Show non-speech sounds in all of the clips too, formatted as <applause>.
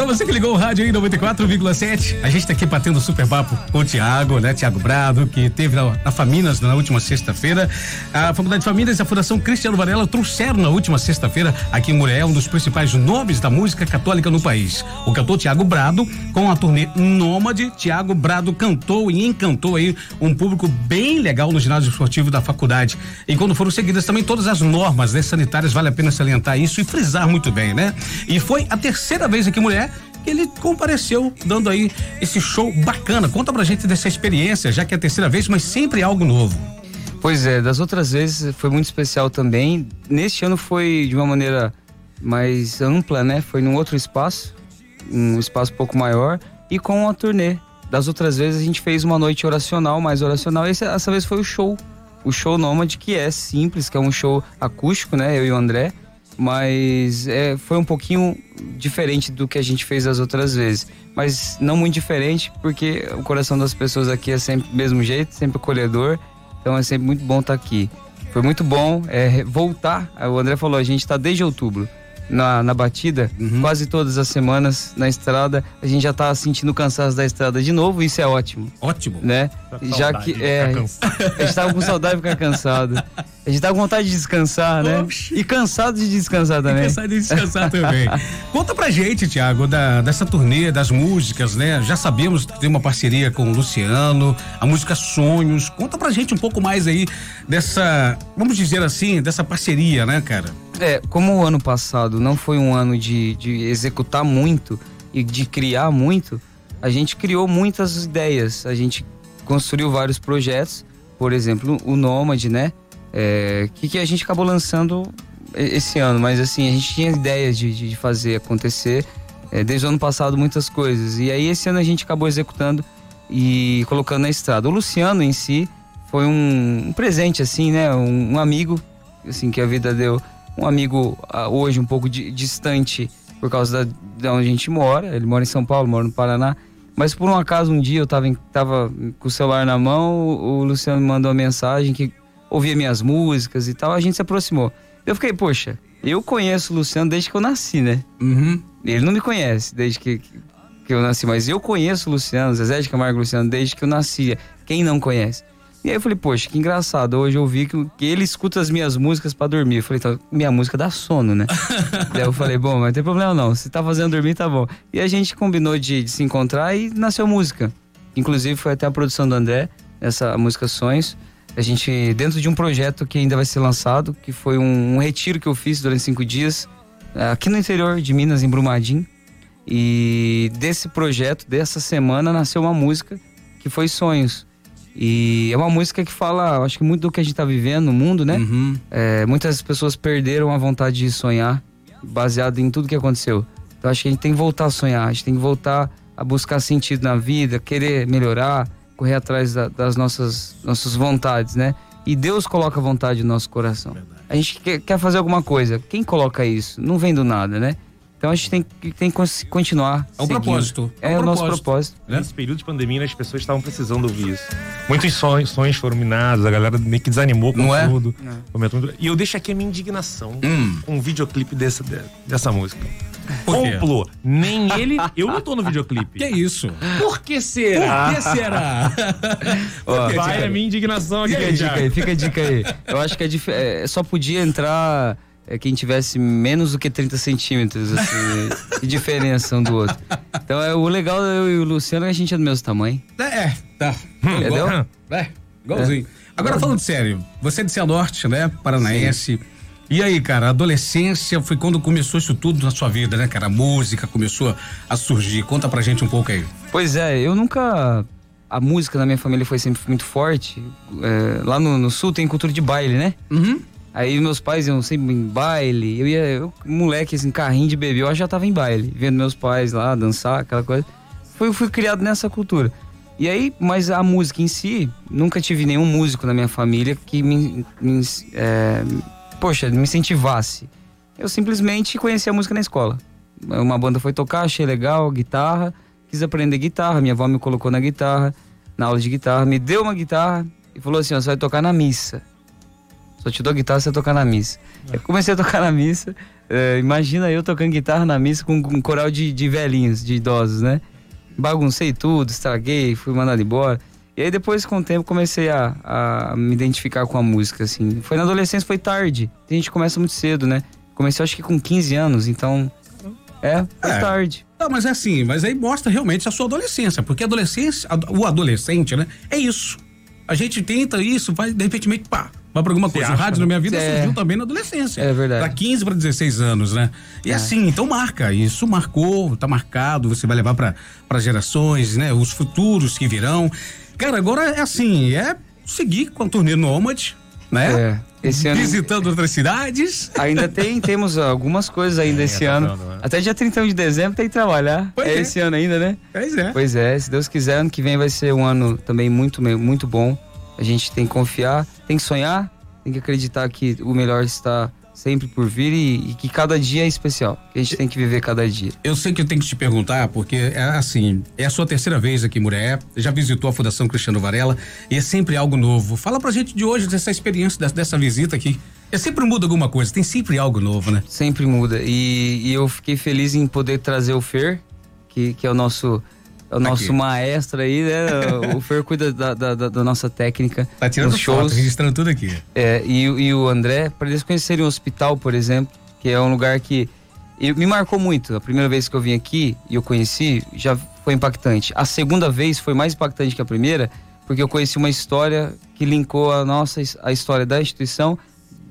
Pra você que ligou o rádio aí 94,7, a gente tá aqui batendo super papo com o Tiago, né? Tiago Brado, que teve na, na Faminas na última sexta-feira. A Faculdade de Famílias e a Fundação Cristiano Varela trouxeram na última sexta-feira aqui em Muriel um dos principais nomes da música católica no país. O cantor Tiago Brado, com a turnê Nômade, Tiago Brado cantou e encantou aí um público bem legal no ginásio esportivo da faculdade. E quando foram seguidas também todas as normas né, sanitárias, vale a pena salientar isso e frisar muito bem, né? E foi a terceira vez aqui, mulher, que ele compareceu dando aí esse show bacana. Conta pra gente dessa experiência, já que é a terceira vez, mas sempre algo novo. Pois é, das outras vezes foi muito especial também. Neste ano foi de uma maneira mais ampla, né? Foi num outro espaço, um espaço um pouco maior e com uma turnê. Das outras vezes a gente fez uma noite oracional, mais oracional. Essa, essa vez foi o show. O show Nômade, que é simples, que é um show acústico, né? Eu e o André mas é, foi um pouquinho diferente do que a gente fez as outras vezes. Mas não muito diferente, porque o coração das pessoas aqui é sempre do mesmo jeito, sempre acolhedor, então é sempre muito bom estar aqui. Foi muito bom é, voltar. O André falou, a gente está desde outubro na, na batida, uhum. quase todas as semanas na estrada, a gente já tá sentindo cansaço da estrada de novo, isso é ótimo. Ótimo. Né? Já que é, <laughs> a gente tava com saudade de ficar cansado. A gente tá com vontade de descansar, né? Oxi. E cansado de descansar também. E cansado de descansar também. <laughs> Conta pra gente, Tiago, da, dessa turnê, das músicas, né? Já sabemos que tem uma parceria com o Luciano, a música Sonhos. Conta pra gente um pouco mais aí dessa, vamos dizer assim, dessa parceria, né, cara? É, como o ano passado não foi um ano de, de executar muito e de criar muito, a gente criou muitas ideias. A gente construiu vários projetos, por exemplo, o Nômade, né? É, que, que a gente acabou lançando esse ano, mas assim, a gente tinha ideias de, de fazer acontecer é, desde o ano passado muitas coisas. E aí esse ano a gente acabou executando e colocando na estrada. O Luciano em si foi um, um presente, assim, né? Um, um, amigo, assim, que a vida deu um amigo uh, hoje um pouco de, distante por causa da, de onde a gente mora. Ele mora em São Paulo, mora no Paraná. Mas por um acaso, um dia eu tava, em, tava com o celular na mão, o, Luciano me mandou uma mensagem que ouvia minhas músicas e tal, a gente se aproximou. Eu fiquei, poxa, eu conheço o Luciano desde que eu nasci, né? Uhum. Ele não me conhece desde que, que eu nasci, mas eu conheço o Luciano, Zezé de Camargo Luciano, desde que eu nascia. Quem não conhece? E aí eu falei, poxa, que engraçado. Hoje eu vi que, que ele escuta as minhas músicas para dormir. Eu falei, então, minha música dá sono, né? <laughs> Daí eu falei, bom, mas não tem problema não. Se tá fazendo dormir, tá bom. E a gente combinou de, de se encontrar e nasceu música. Inclusive foi até a produção do André, essa música Sonhos. A gente, dentro de um projeto que ainda vai ser lançado, que foi um, um retiro que eu fiz durante cinco dias, aqui no interior de Minas, em Brumadinho. E desse projeto, dessa semana, nasceu uma música que foi Sonhos e é uma música que fala, acho que muito do que a gente tá vivendo no mundo, né? Uhum. É, muitas pessoas perderam a vontade de sonhar, baseado em tudo que aconteceu. Então acho que a gente tem que voltar a sonhar, a gente tem que voltar a buscar sentido na vida, querer melhorar, correr atrás da, das nossas, nossas vontades, né? E Deus coloca vontade no nosso coração. Verdade. A gente quer, quer fazer alguma coisa. Quem coloca isso? Não vem do nada, né? Então a gente tem, tem que continuar. É um seguindo. propósito. É, é um o nosso propósito. Né? Nesse período de pandemia, as pessoas estavam precisando ouvir isso. Muitos sonhos, sonhos foram minados, a galera meio que desanimou com Não tudo. É? E eu deixo aqui a minha indignação hum. com o videoclipe dessa, dessa música. Complô. Nem ele, eu não tô no videoclipe. Que isso? Por que será? Por que será? <laughs> Ó, Vai a minha indignação aqui, fica a dica aí, fica a dica aí. Eu acho que é, é só podia entrar é quem tivesse menos do que 30 centímetros assim, de diferença um do outro. Então é o legal eu e o Luciano é que a gente é do mesmo tamanho. É, tá. Entendeu? É, igualzinho. É. Agora falando sério, você é de Cianorte, né? Paranaense. Sim. E aí, cara, a adolescência foi quando começou isso tudo na sua vida, né, cara? A música começou a surgir. Conta pra gente um pouco aí. Pois é, eu nunca. A música na minha família foi sempre muito forte. É, lá no, no, sul tem cultura de baile, né? Uhum. Aí meus pais iam sempre em baile. Eu ia, eu, moleque, assim, carrinho de bebê, eu já tava em baile, vendo meus pais lá dançar, aquela coisa. Fui, fui criado nessa cultura. E aí, mas a música em si, nunca tive nenhum músico na minha família que me, me é, poxa, me incentivasse. Eu simplesmente conheci a música na escola. Uma banda foi tocar, achei legal, guitarra, quis aprender guitarra, minha avó me colocou na guitarra, na aula de guitarra, me deu uma guitarra e falou assim: você vai tocar na missa. Só te dou guitarra se você tocar na missa. É. Eu comecei a tocar na missa, É, imagina eu tocando guitarra na missa com um coral de, de velhinhos, de idosos, né? Baguncei tudo, estraguei, fui mandado embora. E aí depois, com o tempo, comecei a, a me identificar com a música, assim. Foi na adolescência, foi tarde. A gente começa muito cedo, né? Comecei acho que com 15 anos, então... É, foi É. tarde. Não, mas é assim, mas aí mostra realmente a sua adolescência, porque a adolescência, o adolescente, né? É isso. A gente tenta isso, vai, de repente, pá, vai pra alguma coisa. O acha, rádio né? na minha vida É. surgiu também na adolescência. É verdade. Pra 15 para 16 anos, né? E assim, então marca. Isso marcou, tá marcado, você vai levar pra para gerações, né? Os futuros que virão. Cara, agora é assim, é seguir com a turnê Nômade, né? É, esse ano- Visitando outras cidades. Ainda tem, temos algumas coisas ainda esse tá ano. dando, né? Até dia 31 de dezembro tem que trabalhar. Pois é, é. esse ano ainda, né? Pois é. Pois é, se Deus quiser, ano que vem vai ser um ano também muito, muito bom. A gente tem que confiar, tem que sonhar, tem que acreditar que o melhor está sempre por vir e, e que cada dia é especial. Que a gente tem que viver cada dia. Eu sei que eu tenho que te perguntar, porque é assim, é a sua terceira vez aqui em Muré, já visitou a Fundação Cristiano Varela e é sempre algo novo. Fala pra gente de hoje, dessa experiência, dessa, dessa visita aqui. É sempre muda alguma coisa, tem sempre algo novo, né? Sempre muda. E, e eu fiquei feliz em poder trazer o Fer, que, que é o nosso. É o nosso Aqui. maestro aí, né? o Fer cuida da, da, da- nossa técnica. Tá tirando nos foto, shows. registrando tudo aqui. É, e, o- e o André, para eles conhecerem o hospital, por exemplo, que é um lugar que e me marcou muito. A primeira vez que eu vim aqui e eu conheci, já foi impactante. A segunda vez foi mais impactante que a primeira, porque eu conheci uma história que linkou a nossa a história da instituição,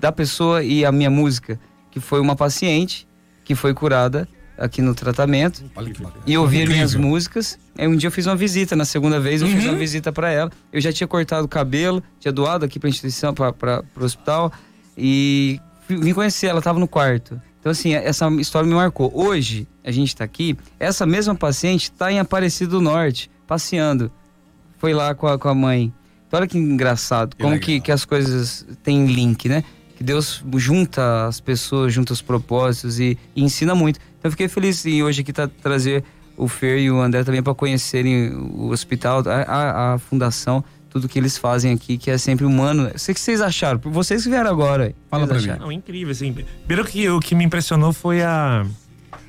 da pessoa e a minha música, que foi uma paciente que foi curada aqui no tratamento Olha que bacana. e ouvir Incrível. minhas músicas. Aí um dia eu fiz uma visita, na segunda vez eu fiz Uhum. uma visita para ela. Eu já tinha cortado o cabelo, tinha doado aqui pra instituição, para o hospital e vim conhecer, ela tava no quarto. Então assim, essa história me marcou. Hoje a gente tá aqui, essa mesma paciente tá em Aparecido do Norte, passeando. Foi lá com a, com a mãe. Então olha que engraçado, como que, que as coisas têm link, né? Que Deus junta as pessoas, junta os propósitos e, e ensina muito. Então eu fiquei feliz em hoje aqui tá, trazer o Fer e o André também para conhecerem o hospital, a, a, a fundação, tudo que eles fazem aqui, que é sempre humano. O que vocês acharam? Vocês que vieram agora. Fala pra mim. acharam? Não, incrível, assim. Primeiro que o que me impressionou foi a,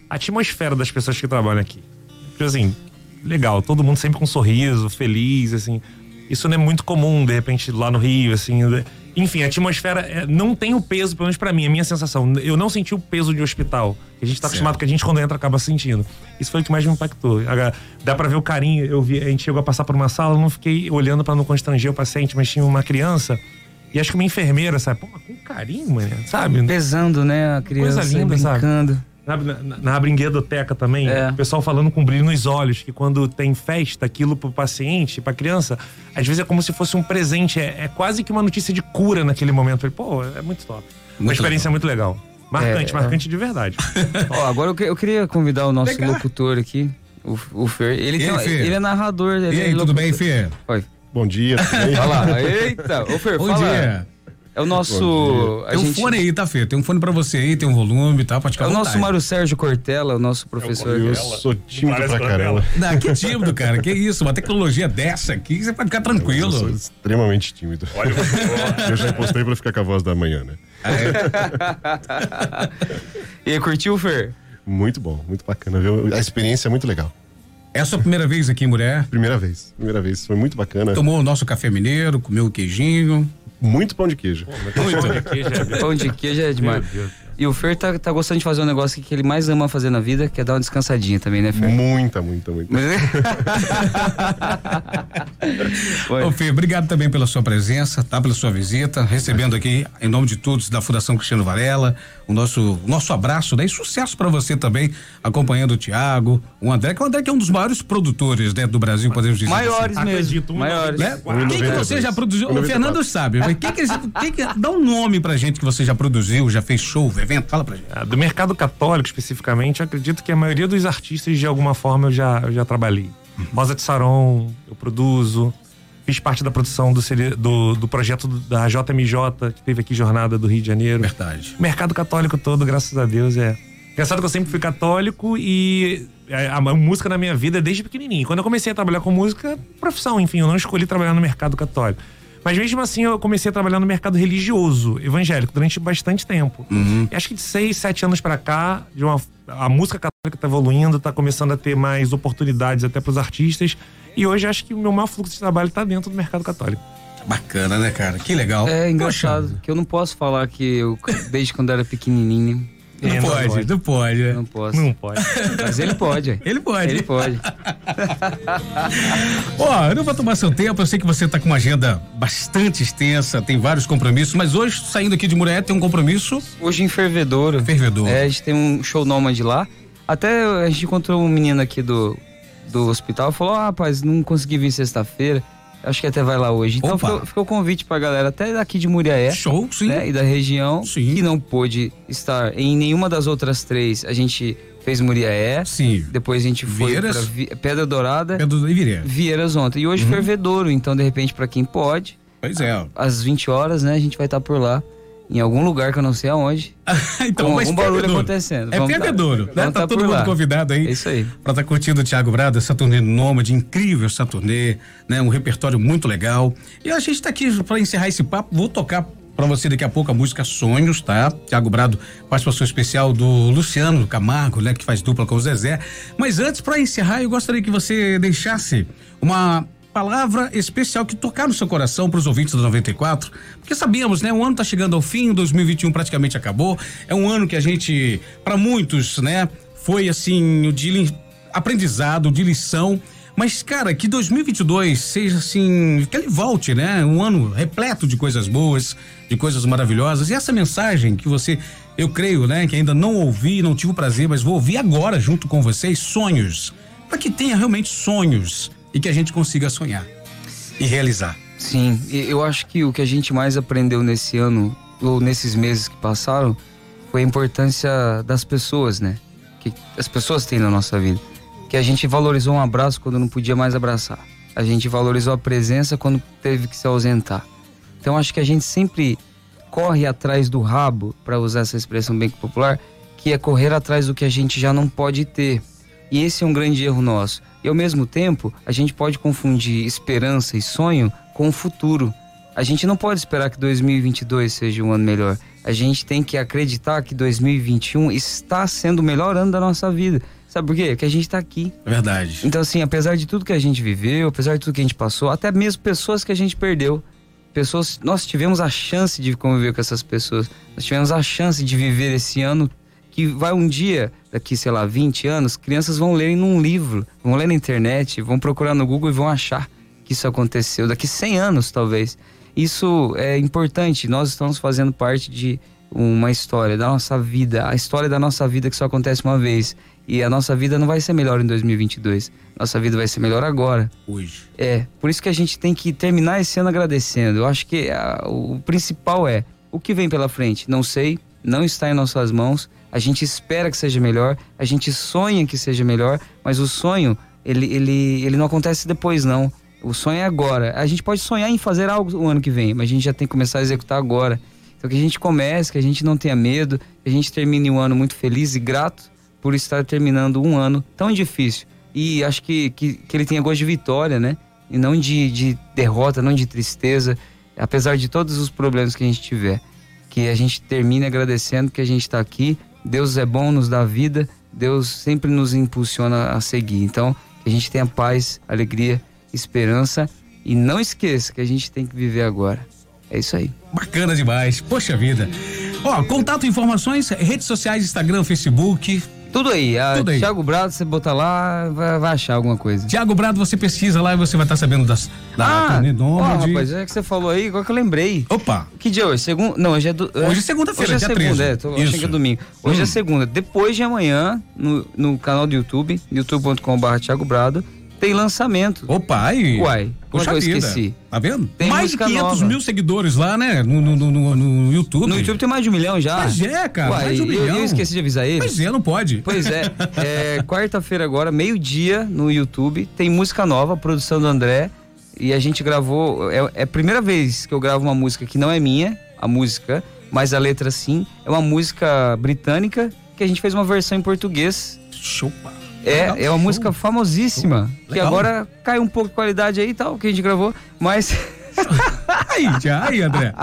a atmosfera das pessoas que trabalham aqui. Porque, assim, legal, todo mundo sempre com um sorriso, feliz, assim. Isso não é muito comum, de repente, lá no Rio, assim. Enfim, a atmosfera é, não tem o peso, pelo menos pra mim, a minha sensação. Eu não senti o peso de hospital. que A gente tá acostumado que a gente, quando entra, acaba sentindo. Isso foi o que mais me impactou. Agora, Dá pra ver o carinho. Eu vi, a gente chegou a passar por uma sala, eu não fiquei olhando pra não constranger o paciente, mas tinha uma criança. E acho que uma enfermeira, sabe? Pô, com carinho, mano, sabe? Pesando, né? A criança Coisa linda, sabe? Na, na, na brinquedoteca também, É. o pessoal falando com brilho nos olhos, que quando tem festa, aquilo pro paciente, pra criança, às vezes é como se fosse um presente, é, é quase que uma notícia de cura naquele momento. Falei, Pô, é muito top. uma Muito experiência muito legal. Marcante, É, marcante de verdade. <laughs> Ó, agora eu, que- eu queria convidar o nosso Legal. locutor aqui, o, o Fer. Ele, E tem- aí, Fer? ele é narrador. Ele E é aí, tudo locutor. bem, Fê? Oi. Bom dia? Olha lá. Eita. Ô, Fer, Bom fala. dia. É o nosso... Tem um gente- fone aí, tá, Fê? Tem um fone pra você aí, tem um volume, tá? Pode É ficar o à nosso. Mário Sérgio Cortella, o nosso professor. Eu aqui. sou tímido Parece pra caramba. Não, que tímido, cara. Que isso? Uma tecnologia dessa aqui, você pode ficar Eu sou tranquilo. extremamente tímido. Olha, Eu já impostei pra ficar com a voz da manhã, né? <laughs> E aí, curtiu, Fer? Muito bom, muito bacana, viu? A experiência é muito legal. É a sua primeira vez aqui em Mulher? Primeira vez, primeira vez. Foi muito bacana. Tomou o nosso café mineiro, comeu o queijinho. Muito pão de queijo. Pão de queijo é demais. Meu Deus. E o Fer tá, tá gostando de fazer um negócio que ele mais ama fazer na vida, que é dar uma descansadinha também, né, Fer? Muita, muita, muita. <laughs> Oi. Ô, Fê, obrigado também pela sua presença, tá? Pela sua visita, recebendo aqui, em nome de todos, da Fundação Cristiano Varela, o nosso, o nosso abraço, daí sucesso pra você também, acompanhando o Tiago, o André, que o André que é um dos maiores produtores, né, do Brasil, podemos dizer. Maiores assim. mesmo. Acredito, um Maiores. Né? Quatro. Quem que você 92. já produziu? O 94. Fernando sabe. mas Quem que, quem que, dá um nome pra gente que você já produziu, já fez show, evento, fala pra gente. Ah, Do mercado católico, especificamente, acredito que a maioria dos artistas, de alguma forma, eu já, eu já trabalhei. Rosa de Saron, eu produzo. Fiz parte da produção do, do, do projeto da JMJ, que teve aqui Jornada do Rio de Janeiro. Verdade. O mercado católico todo, graças a Deus, é. Engraçado que eu sempre fui católico e a, a música na minha vida é desde pequenininho. Quando eu comecei a trabalhar com música, profissão, enfim, eu não escolhi trabalhar no mercado católico. Mas mesmo assim eu comecei a trabalhar no mercado religioso, evangélico, durante bastante tempo. E acho que de seis, sete anos pra cá, de uma, a música católica tá evoluindo, tá começando a ter mais oportunidades até pros artistas. E hoje acho que o meu maior fluxo de trabalho tá dentro do mercado católico. Bacana, né, cara? Que legal. É engraçado, que eu não posso falar que eu, desde quando era pequenininho, Não, É, não pode, pode. não pode. não posso. Não pode. Mas ele pode. <laughs> Ele pode. Ele pode. <laughs> Ó, eu não vou tomar seu tempo, eu sei que você tá com uma agenda bastante extensa, tem vários compromissos, mas hoje, saindo aqui de Muré, tem um compromisso Hoje em Fervedouro. fervedor. É, a gente tem um show nômade lá. Até a gente encontrou um menino aqui do, do hospital, falou, ah, rapaz, não consegui vir sexta-feira. Acho que até vai lá hoje. Então ficou, ficou o convite pra galera, até daqui de Muriaé. Show, sim. né, e da região Sim. que não pôde estar em nenhuma das outras três. A gente fez Muriaé, Sim. depois a gente foi Vieiras. pra Vi- Pedra Dourada, Pedro Iviré. Vieiras ontem. E hoje Uhum. Fervedouro, então de repente pra quem pode, Pois é. às 20 horas, né, a gente vai estar por lá. Em algum lugar que eu não sei aonde. <laughs> então, Com algum barulho fervedouro. acontecendo. É Vamos tá- né? Tá tá todo mundo lá. convidado aí. É isso aí. Pra estar curtindo o Thiago Brado, essa turnê nômade, incrível essa turnê, né? Um repertório muito legal. E a gente tá aqui pra encerrar esse papo, vou tocar pra você daqui a pouco a música Sonhos, tá? Thiago Brado, participação especial do Luciano Camargo, né? Que faz dupla com o Zezé. Mas antes, pra encerrar, eu gostaria que você deixasse uma palavra especial que tocar no seu coração para os ouvintes do 94, porque sabemos, né? O ano tá chegando ao fim, 2021 praticamente acabou. É um ano que a gente, para muitos, né, foi assim, o de aprendizado, de lição. Mas, cara, que 2022 seja assim, que ele volte, né? Um ano repleto de coisas boas, de coisas maravilhosas. E essa mensagem que você, eu creio, né, que ainda não ouvi, não tive o prazer, mas vou ouvir agora junto com vocês, sonhos. Para que tenha realmente sonhos e que a gente consiga sonhar e realizar. Sim, eu acho que o que a gente mais aprendeu nesse ano, ou nesses meses que passaram, foi a importância das pessoas, né? Que as pessoas têm na nossa vida. Que a gente valorizou um abraço quando não podia mais abraçar. A gente valorizou a presença quando teve que se ausentar. Então acho que a gente sempre corre atrás do rabo, para usar essa expressão bem popular, que é correr atrás do que a gente já não pode ter. E esse é um grande erro nosso. E ao mesmo tempo, a gente pode confundir esperança e sonho com o futuro. A gente não pode esperar que 2022 seja um ano melhor. A gente tem que acreditar que 2021 está sendo o melhor ano da nossa vida. Sabe por quê? Porque a gente está aqui. É verdade. Então, assim, apesar de tudo que a gente viveu, apesar de tudo que a gente passou, até mesmo pessoas que a gente perdeu, pessoas, nós tivemos a chance de conviver com essas pessoas, nós tivemos a chance de viver esse ano que vai um dia, daqui, sei lá, 20 anos, crianças vão ler num livro, vão ler na internet, vão procurar no Google e vão achar que isso aconteceu. Daqui 100 anos, talvez. Isso é importante, nós estamos fazendo parte de uma história da nossa vida, a história da nossa vida que só acontece uma vez. E a nossa vida não vai ser melhor em 2022. Nossa vida vai ser melhor agora. Hoje. É, por isso que a gente tem que terminar esse ano agradecendo. Eu acho que ah, o principal é o que vem pela frente. Não sei, não está em nossas mãos. A gente espera que seja melhor, a gente sonha que seja melhor, mas o sonho, ele, ele, ele não acontece depois, não. O sonho é agora. A gente pode sonhar em fazer algo o ano que vem, mas a gente já tem que começar a executar agora. Então que a gente comece, que a gente não tenha medo, que a gente termine um ano muito feliz e grato por estar terminando um ano tão difícil. E acho que, que, que ele tenha gosto de vitória, né? E não de, de derrota, não de tristeza, apesar de todos os problemas que a gente tiver. Que a gente termine agradecendo que a gente está aqui. Deus é bom, nos dá vida, Deus sempre nos impulsiona a seguir. Então, que a gente tenha paz, alegria, esperança e não esqueça que a gente tem que viver agora. É isso aí. Bacana demais. Poxa vida. Ó, contato, informações, redes sociais, Instagram, Facebook. Tudo aí. A Tudo aí. Thiago Brado, você botar lá, vai, vai achar alguma coisa. Tiago Brado, você pesquisa lá e você vai estar sabendo das, da ah, turnê ó, rapaz, é que você falou aí, agora que eu lembrei. Opa, Que dia é hoje? Segunda? Não, hoje é do, Hoje é segunda-feira, Hoje é dia segunda, 13. é. Tô Isso. achando que é domingo. Hoje Hum. é segunda. Depois de amanhã, no, no canal do YouTube, youtube.com.br Thiago Brado, tem lançamento. opa, aí. Uai, Poxa é que eu esqueci? Tá vendo? Tem Mais de música 500 nova. mil seguidores lá, né? No, no, no, no- YouTube. No YouTube tem mais de um milhão já. Mas é, cara, Uai, mais de um eu- milhão. Eu, esqueci de avisar ele. Pois é, não pode. Pois é, <laughs> é quarta-feira agora, meio-dia no YouTube, tem música nova, produção do André. E a gente gravou. É, é a primeira vez que eu gravo uma música que não é minha, a música, mas a letra sim. É uma música britânica que a gente fez uma versão em português. Show. É, Legal, é uma show. música famosíssima. Que Legal. agora cai um pouco de qualidade aí e tal, que a gente gravou, mas. <laughs> Aí, já, aí, André.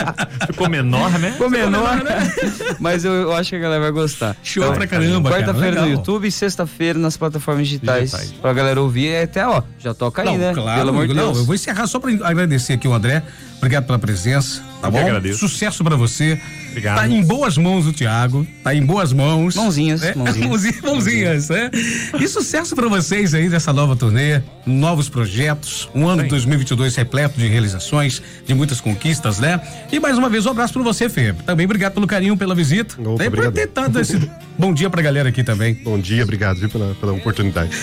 <laughs> Ficou menor, né? Ficou menor, <laughs> mas eu, eu acho que a galera vai gostar. Show pra caramba, cara. Quarta-feira no. YouTube e sexta-feira nas plataformas digitais. Digitais. Pra galera ouvir. É até, ó, já toca aí, Não, né? claro, Pelo amor de não, Deus. eu vou encerrar só pra agradecer aqui o André. Obrigado pela presença, tá Eu que bom? agradeço. Sucesso pra você. Obrigado. Tá em boas mãos o Thiago, tá em boas mãos. Mãozinhas, É, mãozinhas. <laughs> mãozinhas, mãozinhas, né? E sucesso pra vocês aí nessa nova turnê, novos projetos, um ano de 2022 repleto de realizações, de muitas conquistas, né? E mais uma vez um abraço pra você, Fê. Também obrigado pelo carinho, pela visita. Opa, e por obrigado. ter dado esse bom dia pra galera aqui também. Bom dia, obrigado viu, pela, pela oportunidade. <laughs>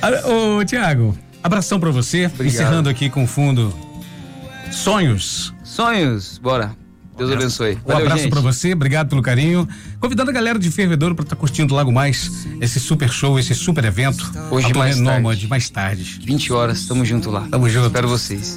Ah, Ô, Tiago, abração pra você. Encerrando aqui com o fundo Sonhos. Sonhos, bora. Deus abençoe. Um Valeu, abraço pra você, obrigado pelo carinho. Convidando a galera de Fervedouro pra estar curtindo logo mais esse super show, esse super evento. Hoje mais tarde. Nômade, mais tarde. 20 horas, tamo junto lá. Tamo junto. Espero vocês.